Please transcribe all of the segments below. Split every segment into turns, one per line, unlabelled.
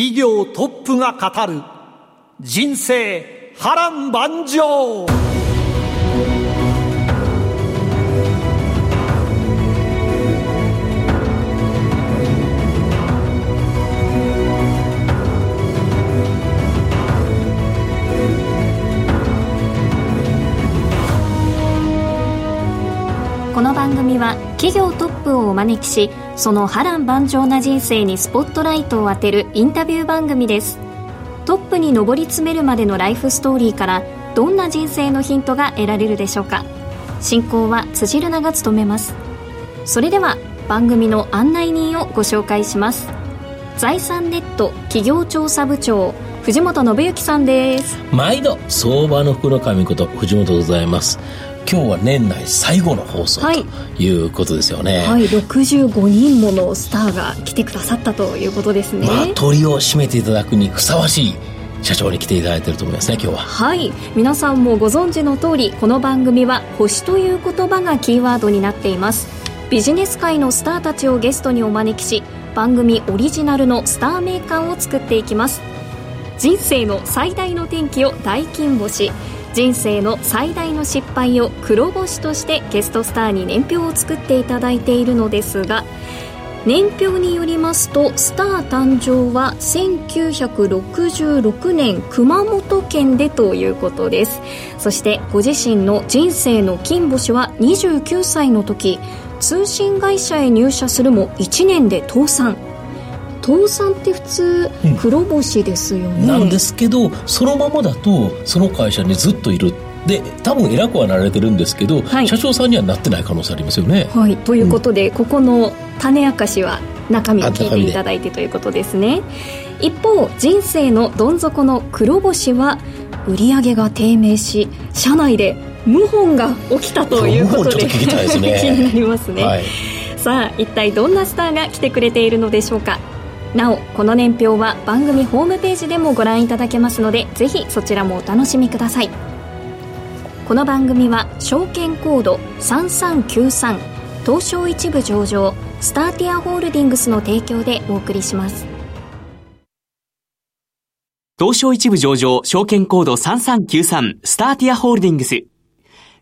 企業トップが語る人生波乱万丈。
この番組は企業トップをお招きしその波乱万丈な人生にスポットライトを当てるインタビュー番組です。トップに上り詰めるまでのライフストーリーからどんな人生のヒントが得られるでしょうか。進行は辻るなが務めます。それでは番組の案内人をご紹介します。財産ネット企業調査部長藤本信之さんです。
毎度相場の福の神こと藤本でございます。今日は年内最後の放送、はい、ということですよね。
はい。65人ものスターが来てくださったということですね。
まあ鳥を締めていただくにふさわしい社長に来ていただいていると思いますね今日は。
はい。皆さんもご存知の通りこの番組は星という言葉がキーワードになっています。ビジネス界のスターたちをゲストにお招きし番組オリジナルのスター名鑑を作っていきます。人生の最大の転機を大金星人生の最大の失敗を黒星としてゲストスターに年表を作っていただいているのですが年表によりますとスター誕生は1966年熊本県でということです。そしてご自身の人生の金星は29歳の時通信会社へ入社するも1年で倒産。倒産って普通黒星ですよね、
うん、なんですけどそのままだとその会社にずっといる。で多分偉くはなられてるんですけど、はい、社長さんにはなってない可能性ありますよね。
はい、ということで、うん、ここの種明かしは中身を聞いていただいてということですね。一方人生のどん底の黒星は売上が低迷し社内で謀反が起きたということで
気ね、
気になりますね、はい、さあ一体どんなスターが来てくれているのでしょうかなおこの年表は番組ホームページでもご覧いただけますのでぜひそちらもお楽しみください。この番組は証券コード3393東証一部上場スターティアホールディングスの提供でお送りします。
東証一部上場証券コード3393スターティアホールディングス。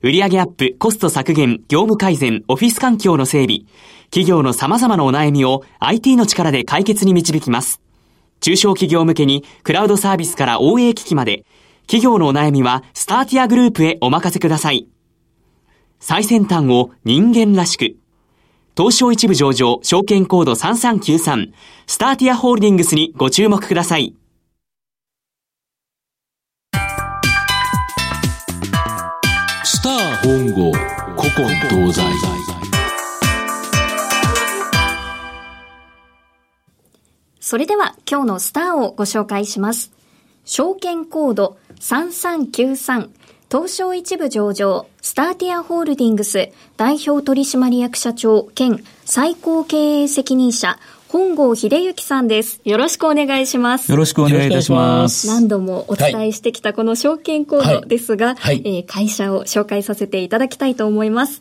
売上アップ、コスト削減、業務改善、オフィス環境の整備。企業の様々なお悩みを IT の力で解決に導きます。中小企業向けにクラウドサービスから OA 機器まで、企業のお悩みはスターティアグループへお任せください。最先端を人間らしく。東証一部上場証券コード3393スターティアホールディングスにご注目ください。
スター本郷古今東西。
それでは今日のスターをご紹介します。証券コード3393東証一部上場スターティアホールディングス代表取締役社長兼最高経営責任者本郷秀幸さんです。よろしくお願いします。
よろしくお願いいたします。
何度もお伝えしてきたこの証券コードですが、はいはい、えー、会社を紹介させていただきたいと思います。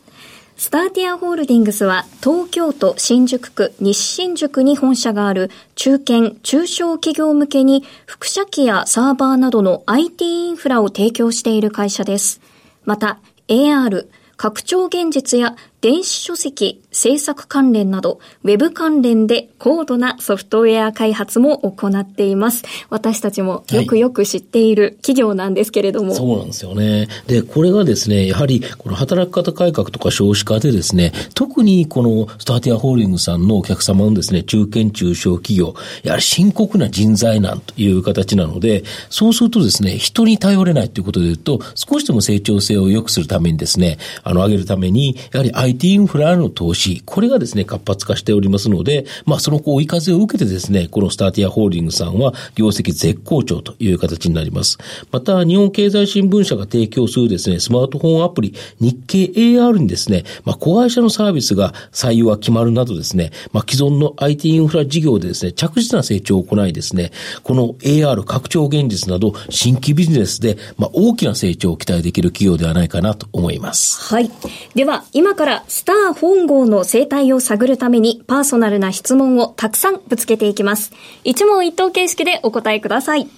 スターティアホールディングスは東京都新宿区西新宿に本社がある中堅・中小企業向けに副社機やサーバーなどの IT インフラを提供している会社です。また AR、拡張現実や電子書籍、制作関連など、ウェブ関連で高度なソフトウェア開発も行っています。私たちもよくよく知っている企業なんですけれども。
はい、そうなんですよね。で、これがですね、やはり、この働き方改革とか少子化でですね、特にこのスターティアホールディングさんのお客様のですね、中堅中小企業、やはり深刻な人材難という形なので、そうするとですね、人に頼れないということで言うと、少しでも成長性を良くするためにですね、あの、上げるために、やはり IT インフラの投資し、これがですね、活発化しておりますので、まあ、その追い風を受けてですね、このスターティアホールディングスさんは、業績絶好調という形になります。また、日本経済新聞社が提供するですね、スマートフォンアプリ、日経 AR にですね、まあ、子会社のサービスが採用が決まるなどですね、まあ、既存の IT インフラ事業でですね、着実な成長を行いですね、この AR 拡張現実など、新規ビジネスで、まあ、大きな成長を期待できる企業ではないかなと思います。
はい。では、今からスター本郷の生態を探るために、パーソナルな質問をたくさんぶつけていきます。一問一答形式でお答えください。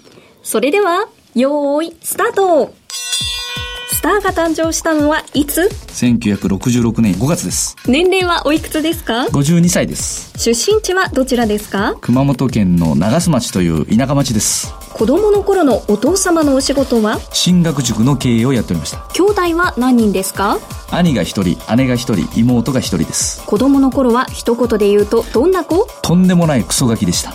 それでは、よーい、スタートスターが誕生したのはいつ
?1966 年5月です。
年齢はおいくつですか
?52 歳です。
出身地はどちらですか？
熊本県の長須町という田舎町です。
子供の頃のお父様のお仕事は？
進学塾の経営をやっておりました。
兄弟は何人ですか？
兄が一人、姉が一人、妹が一人です。
子供の頃は一言で言うとどんな子？
とんでもないクソガキでした。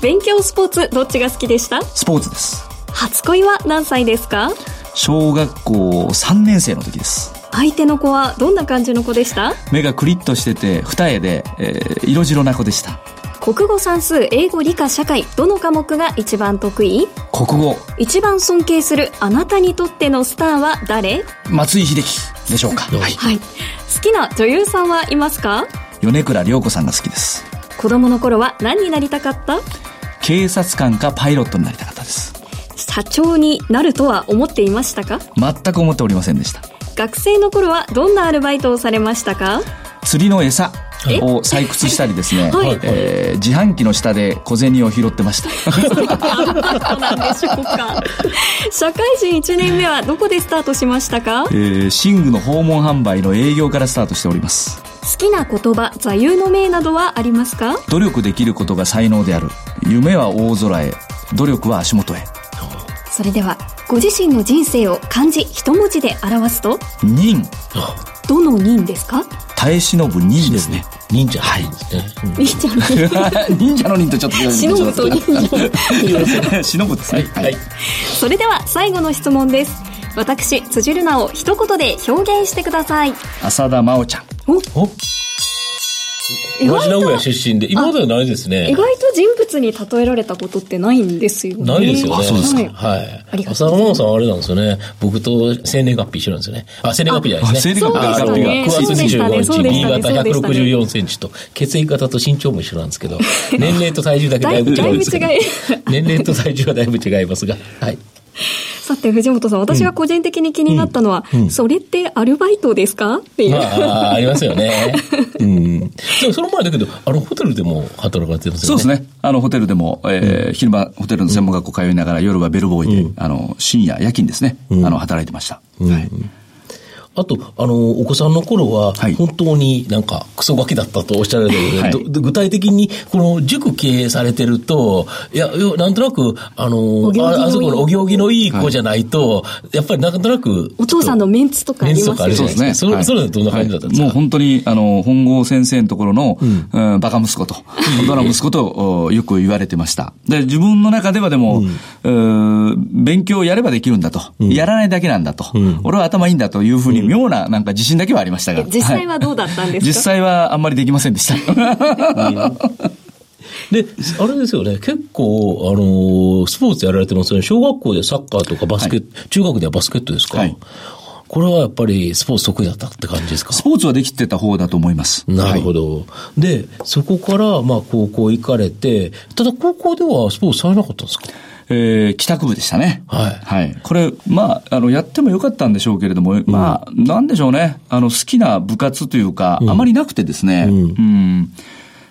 勉強スポーツどっちが好きでした？
スポーツです。
初恋は何歳ですか？
小学校3年生の時です。
相手の子はどんな感じの子でした？
目がクリッとしてて二重で、えー、色白な子でした。
国語算数英語理科社会どの科目が一番得意？
国語。
一番尊敬するあなたにとってのスターは誰？
松井秀喜でしょうか、
はい、はい、好きな女優さんはいますか？
米倉涼子さんが好きです。
子供の頃は何になりたかった？
警察官かパイロットになりたかったです
社長になるとは思っていましたか？
全く思っておりませんでした
学生の頃はどんなアルバイトをされましたか？
釣りの餌を採掘したりですね、はい、えー、自販機の下で小銭を拾ってました。
社会人1年目はどこでスタートしましたか？
えー、寝具の訪問販売の営業からスタートしております。
好きな言葉、座右の銘などはありますか？
努力できることが才能である。夢は大空へ。努力は足元へ。
それではご自身の人生を漢字一文字で表すと
忍。
どの忍ですか？
耐え忍ぶ忍ですね。
忍者。
はい。
忍者の忍。
忍者の忍とちょっと違う。
忍ぶと忍
者忍ぶですね。はい、
それでは最後の質問です。私辻るなを一言で表現してください。
浅田真央ちゃん。お。お
同じ名古屋出身で、今まではないですね。
意外と人物に例えられたことってないんですよね。
ないですよね。
そうですか。
はい。浅野真央さんはあれなんですよね。僕と生年月日一緒なんですよね。あ、生年月日じゃないですね。
生年月日
が9月25日、新潟164センチと、血液型と身長も一緒なんですけど、年齢と体重だけだいぶ違います。年齢と体重はだいぶ違いますが、はい。
さて、藤本さん、私が個人的に気になったのは、うんうん、それってアルバイトですか？っていう。ま
あ、ありますよね。うん。でも、その前だけど、あの、ホテルでも働かれてます
よね。そうですね。あの、ホテルでも、えー、昼間、ホテルの専門学校通いながら、夜はベルボーイで、あの、深夜、夜勤ですね。あの、働いてました。はい。
あと、あの、お子さんの頃は、本当になんか、クソガキだったとおっしゃられてる、はい、具体的に、この塾経営されてると、いや、なんとなく、あの、ああそこのお行儀のいい子じゃないと、はい、やっぱりなんとなく、
お父さんのメンツとかありますよね。
そうですね。それ、それどんな感じだったんですか、
もう本当に、あの、本郷先生のところの、うん、バカ息子と、本当の息子とよく言われてました。で、自分の中ではでも、うん、勉強やればできるんだと、うん、やらないだけなんだと、俺は頭いいんだというふうに妙な、なんか自信だけはありましたが。
実際はどうだったんですか、
実際はあんまりできませんでした。
で、あれですよね、結構、あの、スポーツやられてますよね。小学校でサッカーとかバスケット、はい、中学ではバスケットですか、はい、これはやっぱりスポーツ得意だったって感じですか？
スポーツはできてた方だと思います。
なるほど。はい、で、そこから、まあ、高校行かれて、ただ高校ではスポーツされなかったんですか？
えー、帰宅部でしたね。
はい。
はい。これ、まあ、あの、やってもよかったんでしょうけれども、うん、まあ、なんでしょうね。あの、好きな部活というか、うん、あまりなくてですね、うん、うん。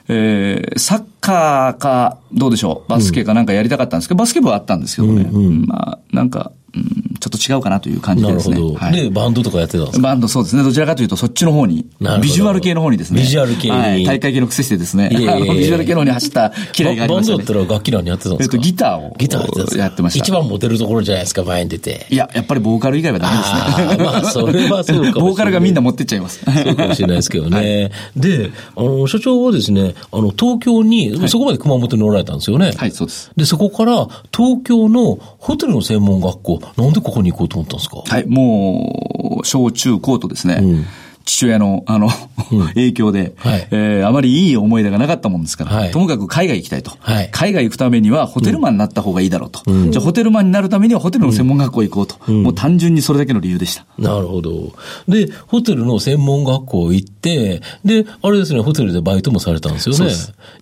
えー、サッカーか、どうでしょう、バスケかなんかやりたかったんですけど、バスケ部はあったんですけどね、うんうん、まあ、なんか、うん、ちょっと違うかなという感じですね。なるほど。
はい、で、バンドとかやってたんですか？
バンドそうですね。どちらかというと、そっちの方に、ビジュアル系の方にですね。
ビジュアル系に。
はい。大会系の癖してですね。いやいや ビジュアル系の方に走った嫌いがありました、ね、
バンドだったら楽器何やってたんですか？
えっと、ギターを。
ギター
やってました。
一番モテるところじゃないですか、前に出て。
いや、やっぱりボーカル以外はダメですね。
まあ、それはそうかもしれない。
ボーカルがみんな持ってっちゃいます。
そうかもしれないですけどね。はい、で、あの、所長はですね、あの、東京に、はい、そこまで熊本におられたんですよね。
はい、そうです。
で、そこから、東京のホテルの専門学校、なんでここに行こうと思ったんですか？
はい、もう、小中高とですね、うん父親の、あの、影響で、はい、えー、あまりいい思い出がなかったもんですから、はい、ともかく海外行きたいと、はい、海外行くためにはホテルマンになった方がいいだろうと。うん、じゃあホテルマンになるためにはホテルの専門学校行こうと。うん、もう単純にそれだけの理由でした。
なるほど。で、ホテルの専門学校行って、で、あれですね、ホテルでバイトもされたんですよね。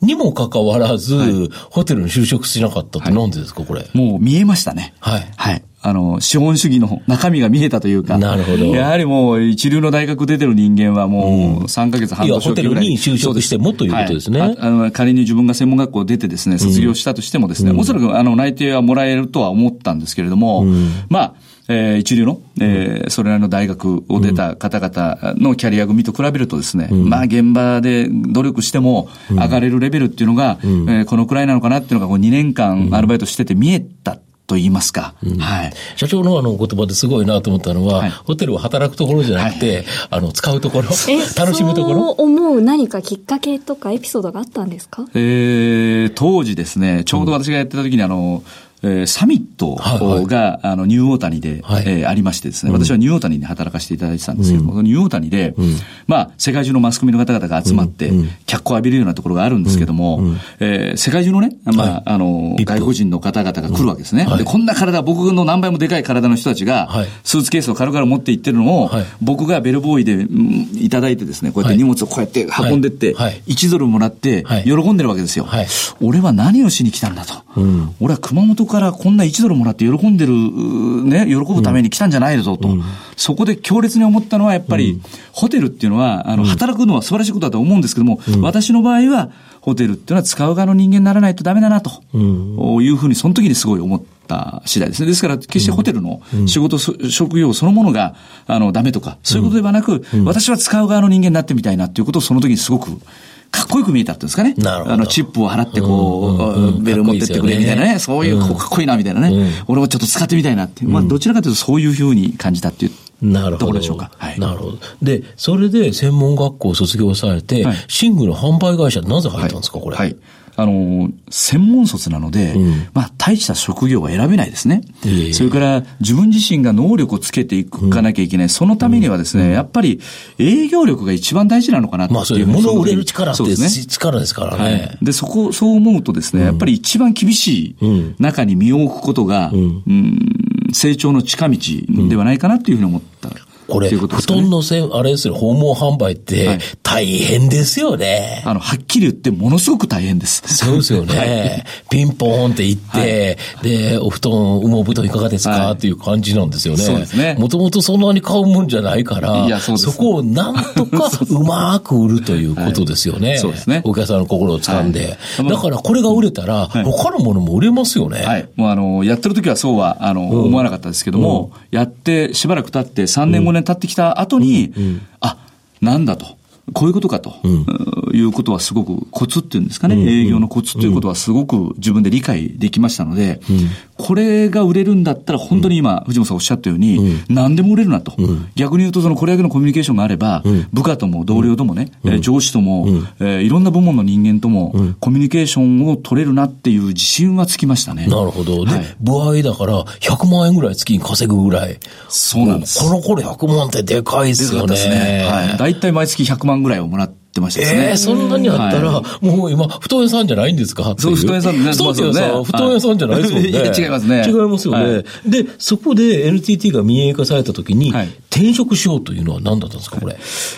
にもかかわらず、はい、ホテルに就職しなかったってなんでですか、これ？
もう見えましたね。はい。はい。あの、資本主義の中身が見えたというか。
なるほど。
やはりもう、一流の大学出てる人間はもう、3ヶ月半年
ホテルに就職してもということですね。はい、
あの仮に自分が専門学校出てですね、卒業したとしてもですね、うん、おそらくあの、内定はもらえるとは思ったんですけれども、うん、まあ、えー、一流の、えー、それなりの大学を出た方々のキャリア組と比べるとですね、うん、まあ現場で努力しても上がれるレベルっていうのが、うん、えー、このくらいなのかなっていうのがこう2年間アルバイトしてて見えた。と言いますか、うん、はい。
社長のあの言葉ですごいなと思ったのは、はい、ホテルは働くところじゃなくて、はい、あの、使うところ、楽しむところ。
そう思う何かきっかけとかエピソードがあったんですか？
えー、当時ですね、ちょうど私がやってた時にあの、えー、サミットが、はいはい、あの、ニューオータニで、はい、えー、ありましてですね、私はニューオータニに働かせていただいてたんですけども、うん、ニューオータニで、うん、まあ、世界中のマスコミの方々が集まって、脚光を浴びるようなところがあるんですけども、うん、えー、世界中のね、まあ、あの、外国人の方々が来るわけですね。で、こんな体、僕の何倍もでかい体の人たちが、スーツケースを軽々持って行ってるのを、僕がベルボーイで、いただいてですね、こうやって荷物をこうやって運んでって、1ドルもらって、喜んでるわけですよ。俺は何をしに来たんだと。俺は熊本からこんな1ドルルもらって喜んでる、ね、喜ぶために来たんじゃないぞと、うん、そこで強烈に思ったのは、やっぱり、ホテルっていうのは、あの、働くのは素晴らしいことだと思うんですけども、うん、私の場合は、ホテルっていうのは使う側の人間にならないとダメだなと、いうふうに、その時にすごい思った次第ですね。ですから、決してホテルの仕事、職業そのものが、あの、ダメとか、そういうことではなく、私は使う側の人間になってみたいなっていうことをその時にすごくかっこよく見えたっていうんですかね。あの、チップを払ってこう、ベル持ってってくれみたいなね。そういう、かっこいいなみたいなね。俺もちょっと使ってみたいなっていう。まあ、どちらかというとそういうふうに感じたっていう。なるほど。ところでしょうか。
はい。なるほど。で、それで専門学校を卒業されて、寝具の販売会社なぜ入ったんですか、これ。はい。
あの、専門卒なので、うん、まあ、大した職業は選べないですね。それから、自分自身が能力をつけていかなきゃいけない。うん、そのためにはですね、やっぱり営業力が一番大事なのかなっていう。まあ、そういう
物を売れる力ってですね。力ですからね。はい、
で、そこ、そう思うとですね、やっぱり一番厳しい中に身を置くことが、うん、成長の近道ではないかなっていうふうに思った。
これ、ね、布団のせん、あれですよ、訪問販売って大変ですよね、
はい、あの、はっきり言ってものすごく大変です。
そうですよね。はい、ピンポーンって言って、はい、で、お布団、羽毛布団いかがですか、っていう感じなんですよね。そうですね。もともとそんなに買うもんじゃないから、いやそそこをなんとか うまく売るということですよね。そうですね。お客さんの心を掴んで。だからこれが売れたら、他のものも売れますよね。
はい。もうあの、やってる時はそうは、あの、うん、思わなかったですけども、うん、やってしばらく経って3年5年経ってきた後に、うん、あ、なんだと。こういうことかと、うん、いうことはすごくコツっていうんですかね、うん、営業のコツということはすごく自分で理解できましたので、うん、これが売れるんだったら本当に今、藤本さんおっしゃったように、何でも売れるなと。逆に言うとそのこれだけのコミュニケーションがあれば、部下とも同僚ともね、上司とも、えー、いろんな部門の人間とも、コミュニケーションを取れるなっていう自信はつきましたね。
なるほど。で、はい、部合だから100万円ぐらい月に稼ぐぐらい。
そうなんです。
この頃100万ってでかいですよね。ですね。
はい。大体毎月100万ぐらいをもらって、ってましたね。
ええー、そんなにあったら、はい、もう今、布団屋さんじゃないんですか
そう、布団屋さんね。布団屋
さん、布団屋さんじゃないですもんね。
違いますね。
違いますよね。はい、で、そこで NTT が民営化されたときに、はい、転職しようというのは何だったんですか、これ？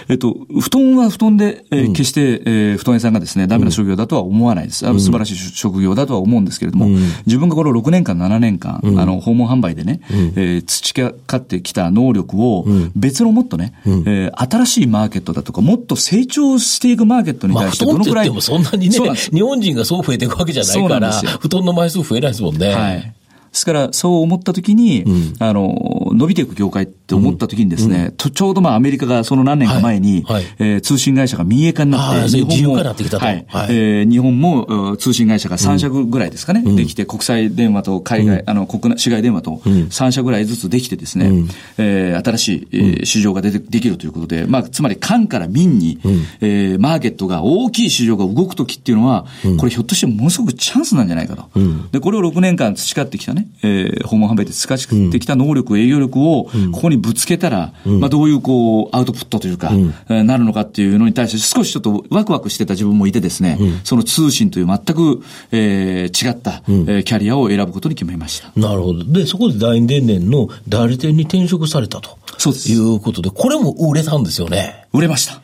えっと、布団は布団で、えー、決して、えー、布団屋さんがですね、ダメな職業だとは思わないです。あの素晴らしい職業だとは思うんですけれども、自分がこの6年間、7年間、あの、訪問販売でね、えー、培ってきた能力を、別のもっとね、えー、新しいマーケットだとか、もっと成長していくマーケットに対してどのくらい。
まあ、布団って言ってもそんなにね、日本人がそう増えていくわけじゃないから、布団の枚数増えないですもんね。はい。
ですから、そう思ったときに、うん、あの、伸びていく業界って思ったときにですね、うん、ちょうどまあアメリカがその何年か前に、はい。はい、えー、通信会社が民営化になって、
日本も、はい、
はい、えー、日本も通信会社が3社ぐらいですかね、うん、できて、国際電話と海外、あの、国内、市外電話と3社ぐらいずつできてですね、うん、えー、新しい、えー、市場が出て、できるということで、まあ、つまり官から民に、うん、えー、マーケットが大きい市場が動くときっていうのは、これひょっとしてものすごくチャンスなんじゃないかと。で、これを6年間培ってきたね、えー、訪問販売で培ってきた能力、営業力をここにぶつけたら、まあどういうこう、アウトプットというか、えなるのかっていうのに対して少しちょっとワクワクしてた自分もいてですね、その通信という全く、えー、違った、えキャリアを選ぶことに決めました。
なるほど。で、そこで大電年の代理店に転職されたと。
そうです。
いうことで、これも売れたんですよね。
売れました。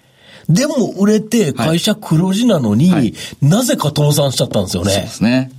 でも売れて会社黒字なのに、はい、なぜか倒産しちゃったんですよね。
そうですね。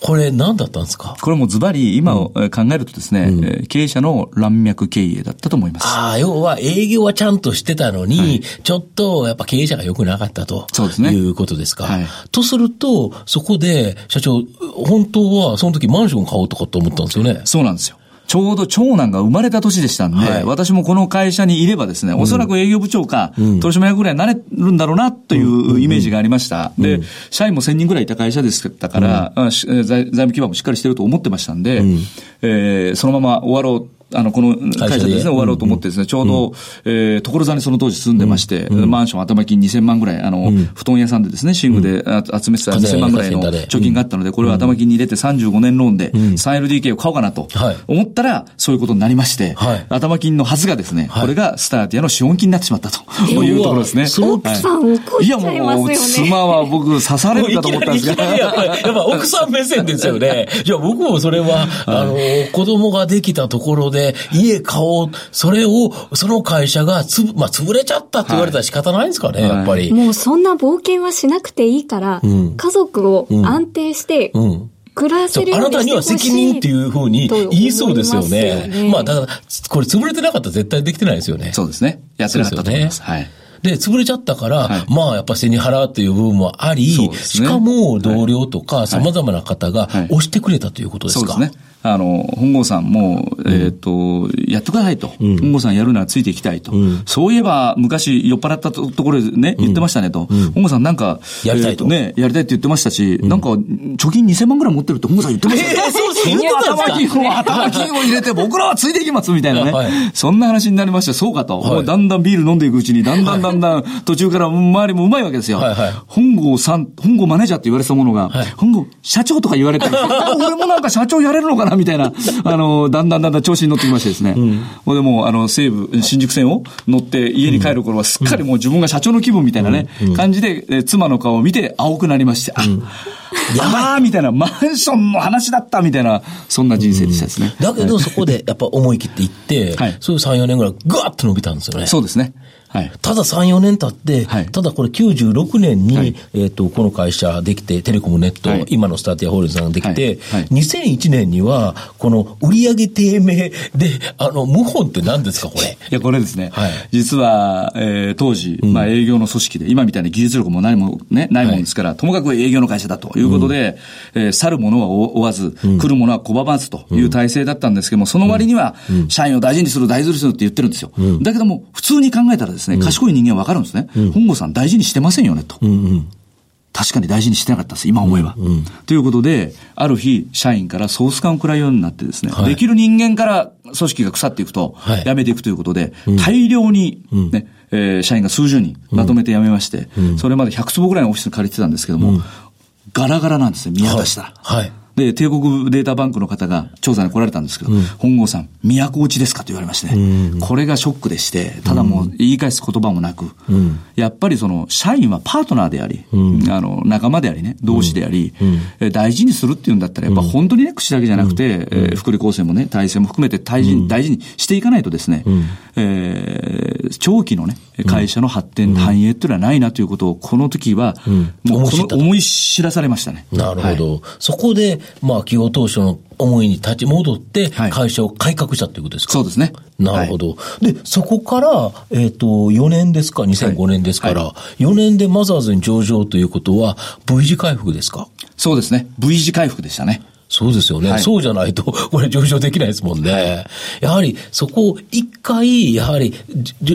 これ何だったんですか？
これもズバリ今を考えるとですね、うん、経営者の乱脈経営だったと思います。
ああ、要は営業はちゃんとしてたのに、はい、ちょっとやっぱ経営者が良くなかったと。そうですね。いうことですか。はい、とすると、そこで社長、本当はその時マンション買おうとかって思ったんですよね？
そうなんですよ。ちょうど長男が生まれた年でしたんで、はい、私もこの会社にいればですね、おそらく営業部長か、取締役ぐらいになれるんだろうなというイメージがありました。で、社員も1000人ぐらいいた会社でしたから、うん、財務基盤もしっかりしてると思ってましたんで、うん、えー、そのまま終わろうあの、この会社でですね、終わろうと思ってですね、ちょうど、えー、所沢にその当時住んでまして、マンション頭金2000万ぐらい、あの、布団屋さんでですね、寝具で集めてた2000万ぐらいの貯金があったので、これを頭金に入れて35年ローンで 3LDK を買おうかなと思ったら、そういうことになりまして、頭金のはずがですね、これがスターティアの資本金になってしまったというところですね。
奥さん怒っちゃいますよね。いやもう、
妻は僕刺されるかと思ったんですが。
やっぱ奥さん目線ですよね。いや、僕もそれは、あの、子供ができたところで、家買おう、それを、その会社がつ、まあ、潰れちゃったって言われたら仕方ないんですかね、はい、やっぱり。
もうそんな冒険はしなくていいから、うん、家族を安定して、うん、うん暮らせる
あなたには責任っていうふうに言いそうですよね。ねまあ、だから、これ潰れてなかったら絶対できてないですよね。
そうですね。やってなかったと思います。すね、はい。
で、潰れちゃったから、はい、まあやっぱ背に払うという部分もあり、ね、しかも同僚とか様々な方が押してくれたということですか、
はいはい、そうですね。あの、本郷さんも、えっ、ー、と、やってくださいと。うん、本郷さんやるならついていきたいと。うん、そういえば、昔酔っ払ったところでね、言ってましたねと。本郷さんなんか、
やりたいと、
ね、やりたいって言ってましたし、なんか、貯金2000万ぐらい持ってるって本郷さん言ってましたよ。えー、そうですね。頭金を、頭金を入れて僕らはついていきますみたいなね。はい、そんな話になりました。そうかと。はい、だんだんビール飲んでいくうちに、だんだんだんだん途中から周りもうまいわけですよ。はいはい、本郷さん、本郷マネージャーって言われてたものが、はい、本郷社長とか言われて、俺もなんか社長やれるのかなみたいな。あの、だんだんだんだん調子に乗ってきましてですね。うん、でも、あの、西武、新宿線を乗って家に帰る頃はすっかりもう自分が社長の気分みたいなね、うん、感じで、え妻の顔を見て青くなりまして、あ、やばーみたいな、マンションの話だったみたいな、そんな人生でしたですね。
だけどそこでやっぱ思い切っていって、はい、そういう3、4年ぐらいぐわっと伸びたんですよね。
そうですね。
はい、ただ3、4年経って、はい、ただこれ96年に、はい、えっ、と、この会社できて、テレコムネット、はい、今のスターティアホールディングさんができて、はい、2001年には、この売上低迷で、あの、謀反って何ですか、これ？い
や、これですね。実は、えー、当時、まあ営業の組織で、今みたいに技術力も何もね、ないもんですから、ともかく営業の会社だということで、うん、えー、去る者は追わず、うん、来る者は拒まずという体制だったんですけども、その割には、社員を大事にする、大事にするって言ってるんですよ。だけども、普通に考えたらですね、賢い人間わかるんですね。うん、本郷さん大事にしてませんよね、と。うんうん。確かに大事にしてなかったです、今思えば。うんうん、ということで、ある日、社員からソース感を食らうようになってですね、はい、できる人間から組織が腐っていくと、はい、辞めていくということで、うん、大量にね、うん、えー、社員が数十人まとめて辞めまして、うん、それまで100坪ぐらいのオフィス借りてたんですけども、ガラガラなんですね、見渡したら。はい、はいで、帝国データバンクの方が調査に来られたんですけど、うん、本郷さん、都落ちですかと言われましてね、うん、これがショックでして、ただもう言い返す言葉もなく、うん、やっぱりその、社員はパートナーであり、あの、仲間でありね、同志であり、大事にするっていうんだったら、やっぱ本当にね、口だけじゃなくて、えー、福利厚生もね、体制も含めて大事に、大事にしていかないとですね、えー、長期のね、会社の発展、繁栄っていうのはないなということを、この時は、もうこの思い知らされましたね。
なるほど。はい、そこで、まあ、企業当初の思いに立ち戻って、会社を改革したということですか、
そうですね。
なるほど。はい、で、そこから、えっ、ー、と、4年ですか、2005年ですから、はい、4年でマザーズに上場ということは、V 字回復ですか？
そうですね。V 字回復でしたね。
そうですよね、はい、そうじゃないと、これ上場できないですもんね。やはり、そこを一回、やはり、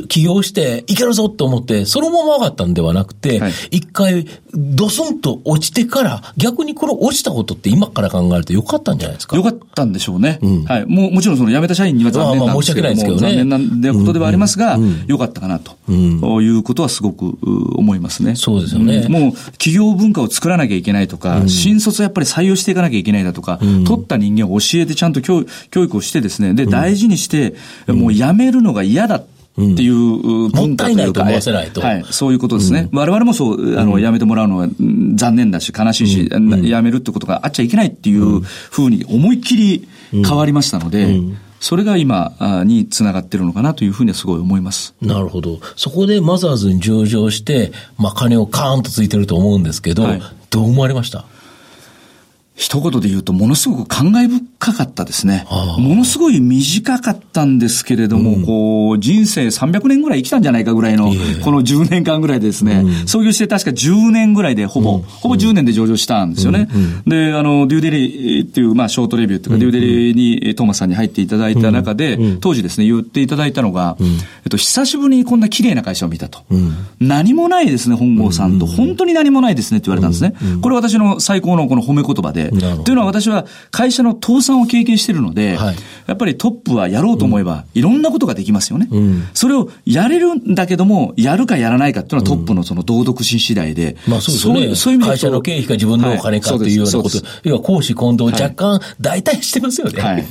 起業して、いけるぞと思って、そのまま上がったんではなくて、一、はい、回、ドスンと落ちてから、逆にこの落ちたことって今から考えるとよかったんじゃないですか？
よかったんでしょうね。うん、はい。ももちろんその辞めた社員には残念なんですけど、まあ、まあ申し訳ないですけどね。残念なことではありますが、うんうん、よかったかなと、うん、いうことはすごく思いますね。
そうですよね。
もう、企業文化を作らなきゃいけないとか、新卒やっぱり採用していかなきゃいけないだとか、うん、取った人間を教えてちゃんと教教育をしてですね、で、大事にして、もうやめるのが嫌だ。っていう
文化というか、うん、はい、
そういうことですね。うん、我々もそう、あの、やめてもらうのは残念だし、悲しいし、うん、やめるってことがあっちゃいけないっていうふうに思いっきり変わりましたので、それが今につながってるのかなというふうにはすごい思います。
なるほど。そこでマザーズに上場して、まあ金をカーンとついてると思うんですけど、はい、どう思われました？
一言で言うと、ものすごく感慨深かったですね。ものすごい短かったんですけれども、うん、こう、人生300年ぐらい生きたんじゃないかぐらいの、この10年間ぐらいでですね、うん、創業して確か10年ぐらいでほぼ、うん、ほぼ10年で上場したんですよね。で、あの、デューデリーっていう、まあ、ショートレビューというか、デューデリーにトーマスさんに入っていただいた中で、当時ですね、言っていただいたのが、えっと、久しぶりにこんな綺麗な会社を見たと。何もないですね、本郷さんと。本当に何もないですねって言われたんですね。これ私の最高のこの褒め言葉で。というのは私は会社の倒産を経験しているので、はい、やっぱりトップはやろうと思えば、いろんなことができますよね。うん、それをやれるんだけども、やるかやらないかっていうのはトップのその道徳心次第で。
まあそうですね。そういう意味で会社の経費か自分のお金かっていうようなこと、要は公私混同若干大体してますよね。はい。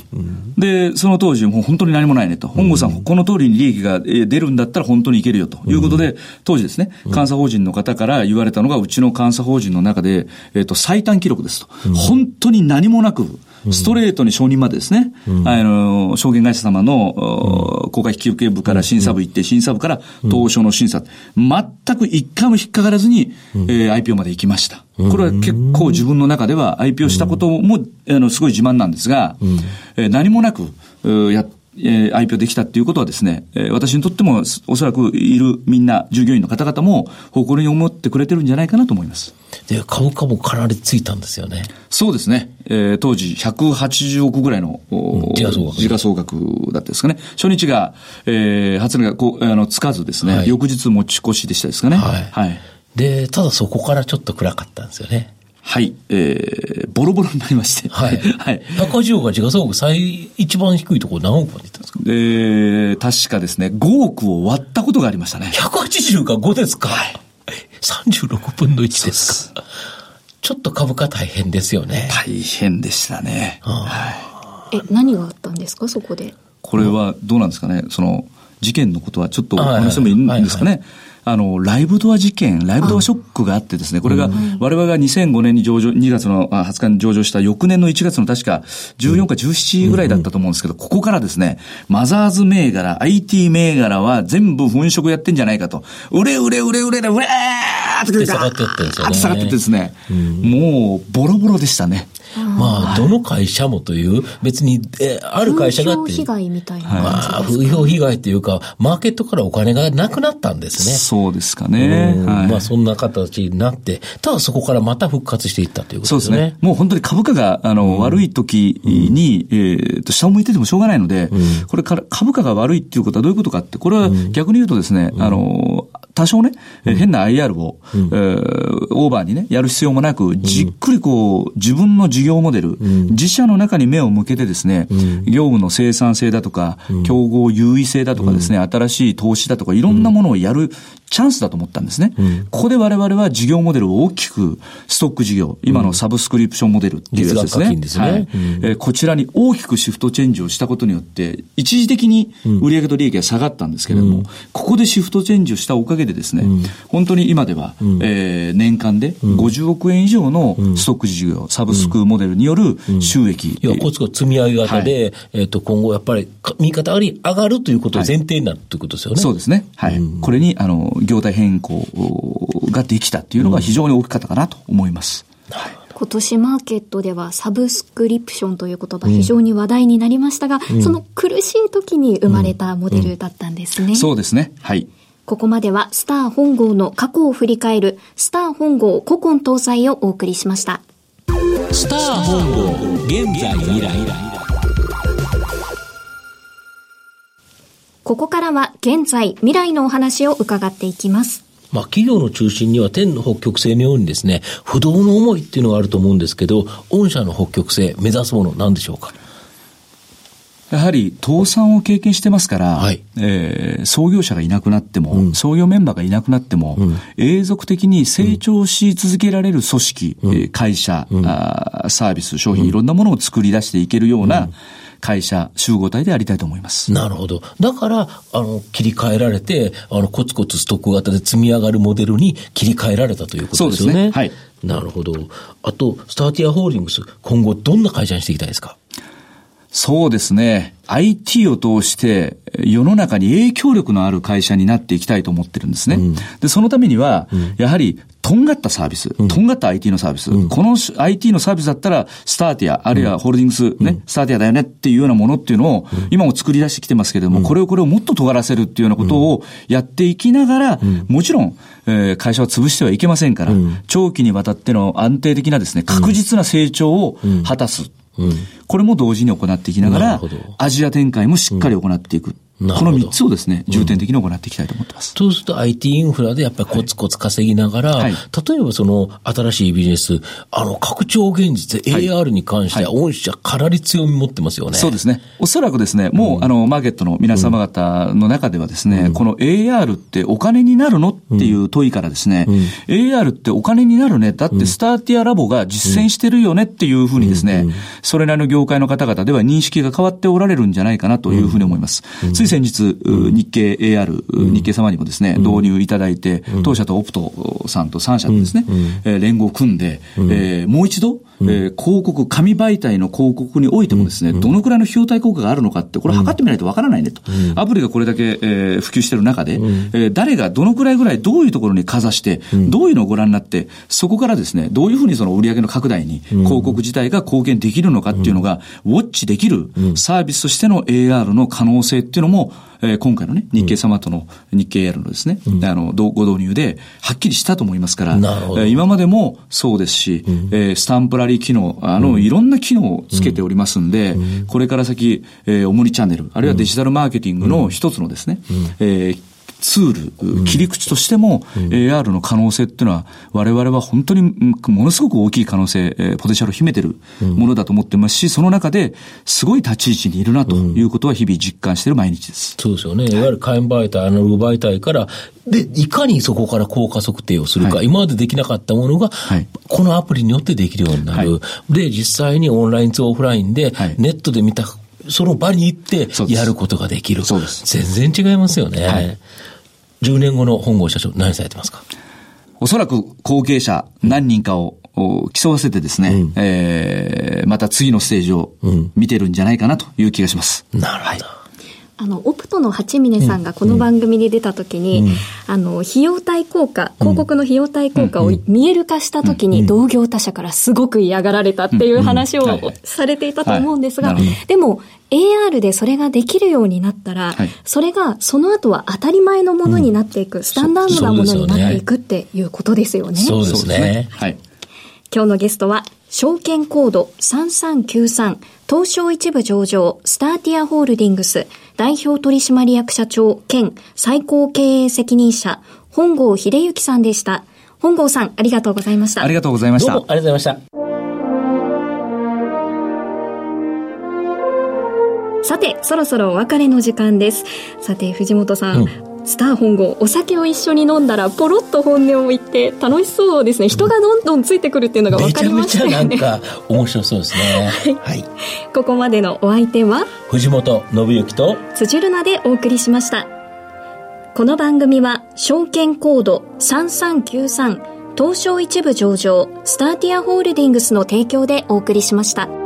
で、その当時、もう本当に何もないねと。本郷さん、この通りに利益が出るんだったら本当にいけるよと。いうことで、当時ですね、監査法人の方から言われたのが、うちの監査法人の中で、えっ、と、最短記録ですと。本当に何もなく、ストレートに承認までですね、うん、あの、証券会社様の、うん、公開引受部から審査部行って、審査部から東証の審査、全く一回も引っかからずに、えー、IPO まで行きました。これは結構自分の中では IPO したことも、あの、すごい自慢なんですが、えー、何もなく、やって、えー、IPO できたっていうことはですね、えー、私にとってもおそらくいるみんな従業員の方々も誇りに思ってくれてるんじゃないかなと思います。
で、株価もかなりついたんですよね。
そうですね。えー、当時180億ぐらいの、
うん、時価総額。
時価総額だったですかね。初日が、えー、初値がこう、あの、つかずですね、はい、翌日持ち越しでしたですかね。はい。はい。
で、ただそこからちょっと暗かったんですよね。
はい、えー、ボロボロになりまして。はい。
はい。高千穂が時価総額最、一番低いところ何億までいったんですか？え
ー、確かですね、5億を割ったことがありましたね。
180が5ですか？はい。36分の1ですか？ちょっと株価大変ですよね。
大変でしたね。
はい。え、何があったんですか、そこで。
これはどうなんですかね、その、事件のことはちょっとお話してもいいんですかね？はいはいはいあの、ライブドア事件、ライブドアショックがあってですね、これが、我々が2005年に上場、2月の20日に上場した翌年の1月の確か14か17ぐらいだったと思うんですけど、ここからですね、マザーズ銘柄、IT 銘柄は全部粉飾やってんじゃないかと、売れ売れ売れ売れ売れ、売れーって
下がってってです
ね。下がってってですね、もうボロボロでしたね。
まあ、どの会社もという、別に、え、ある会社がって。
風評被害みたいな。
まあ、風評被害というか、マーケットからお金がなくなったんですね。
そうですかね。
はい、まあ、そんな形になって、ただそこからまた復活していったということですね。そうですね。
もう本当に株価が、あの、悪い時に、えっと、下を向いててもしょうがないので、これから株価が悪いっていうことはどういうことかって、これは逆に言うとですね、あの、多少ね、変な IR を、えー、オーバーにね、やる必要もなく、じっくりこう、自分の事業モデル、自社の中に目を向けてですね、業務の生産性だとか、競合優位性だとかですね、新しい投資だとか、いろんなものをやるチャンスだと思ったんですね。ここで我々は事業モデルを大きく、ストック事業、今のサブスクリプションモデルっていうやつですね。
ですね。はい、
えこちらに大きくシフトチェンジをしたことによって、一時的に売上と利益が下がったんですけれども、ここでシフトチェンジをしたおかげでですね、本当に今では、えー、年間で50億円以上のストック事業、サブスクモデルによる収益。
いや、コツコツ積み上げ型で、はい、えっ、と、今後やっぱり右肩上がるということを前提になるということですよね。
そうですね。はい。これに、あの、業態変更ができたっていうのが非常に大きかったかなと思います。
はい。今年マーケットではサブスクリプションという言葉非常に話題になりましたが、うん、その苦しい時に生まれたモデルだったんですね。うん
うん、そうですね。はい。
ここまではスター本郷の過去を振り返るスター本郷古今搭載をお送りしました。
スター本郷現在未来
ここからは現在未来のお話を伺っていきます。
まあ、企業の中心には天の北極星のようにですね、不動の思いっていうのがあると思うんですけど、御社の北極星目指すもの何でしょうか？
やはり倒産を経験してますから、はい、えー、創業者がいなくなっても、うん、創業メンバーがいなくなっても、うん、永続的に成長し続けられる組織、うん、会社、うん、あ、サービス、商品、いろんなものを作り出していけるような、会社、集合体でありたいと思います。
なるほど。だから、あの、切り替えられて、あの、コツコツストック型で積み上がるモデルに切り替えられたということですよね。ね。はい。なるほど。あと、スターティアホールディングス、今後どんな会社にしていきたいですか？
そうですね。IT を通して世の中に影響力のある会社になっていきたいと思ってるんですね。うん、で、そのためには、やはり、とんがったサービス、とんがった IT のサービス、うん、この IT のサービスだったら、スターティア、あるいはホールディングス、ね、スターティアだよねっていうようなものっていうのを、今も作り出してきてますけれども、これをこれをもっと尖らせるっていうようなことをやっていきながら、もちろん、えー、会社を潰してはいけませんから、長期にわたっての安定的なですね、確実な成長を果たす。うん、これも同時に行っていきながら、アジア展開もしっかり行っていく。この3つをですね、重点的に行っていきたいと思ってます。
そうすると IT インフラでやっぱりコツコツ稼ぎながら、はい、例えばその新しいビジネス、あの、拡張現実、AR に関しては、御社かなり強み持ってますよね。
そうですね。おそらくですね、もう、うん、あの、マーケットの皆様方の中ではですね、うん、この AR ってお金になるのっていう問いからですね、うん、AR ってお金になるね。だってスターティアラボが実践してるよねっていうふうにですね、それなりの業界の方々では認識が変わっておられるんじゃないかなというふうに思います。つい先日、日経 AR、日経様にもですね、導入いただいて、当社とオプトさんと3社でですね、え連合を組んで、えもう一度、え広告、紙媒体の広告においてもですね、どのくらいの費用対効果があるのかって、これ測ってみないとわからないねと。アプリがこれだけ、え普及している中で、え誰がどのくらいぐらいどういうところにかざして、どういうのをご覧になって、そこからですね、どういうふうにその売上の拡大に広告自体が貢献できるのかっていうのが、ウォッチできるサービスとしての AR の可能性っていうのも、えー、今回のね、日経様との日経 AR のですね、うん、あの、ご導入で、はっきりしたと思いますから、なるほど。えー、今までもそうですし、うん、えー、スタンプラリー機能、あの、いろんな機能をつけておりますんで、これから先、えー、オムニチャンネル、あるいはデジタルマーケティングの一つのですね、えーツール、切り口としても、AR の可能性っていうのは、我々は本当にものすごく大きい可能性、ポテンシャルを秘めてるものだと思ってますし、その中ですごい立ち位置にいるなということは日々実感している毎日です。
そうですよね。いわゆる火炎媒体、アナログ媒体から、で、いかにそこから効果測定をするか、はい、今までできなかったものが、はい、このアプリによってできるようになる。はい、で、実際にオンラインとオフラインで、ネットで見たその場に行ってやることができる。そうです。全然違いますよね。はい、10年後の本郷社長、何されてますか？
おそらく後継者何人かを競わせてですね、うん、えー、また次のステージを見てるんじゃないかなという気がします。
うん、なるほど。はい
あの、オプトの八峰さんがこの番組に出たときに、うん、あの、費用対効果、広告の費用対効果を見える化したときに、同業他社からすごく嫌がられたっていう話をされていたと思うんですが、でも、AR でそれができるようになったら、はい、それがその後は当たり前のものになっていく、うん、スタンダードなものになっていくっていうことですよね。
そうですね。はい。
今日のゲストは、証券コード3393東証一部上場スターティアホールディングス代表取締役社長兼最高経営責任者本郷秀幸さんでした。本郷さん、ありがとうございました。
ありがとうございました。
どうもありがとうございました。
さて、そろそろお別れの時間です。さて、藤本さん、うんスター本郷お酒を一緒に飲んだらポロッと本音を言って楽しそうですね。人がどんどんついてくるっていうのが分かりましたよね。
めちゃめちゃなんか面白そうですね。
はい、ここまでのお相手は？
藤本信之と
辻るなでお送りしました。この番組は証券コード3393東証一部上場スターティアホールディングスの提供でお送りしました。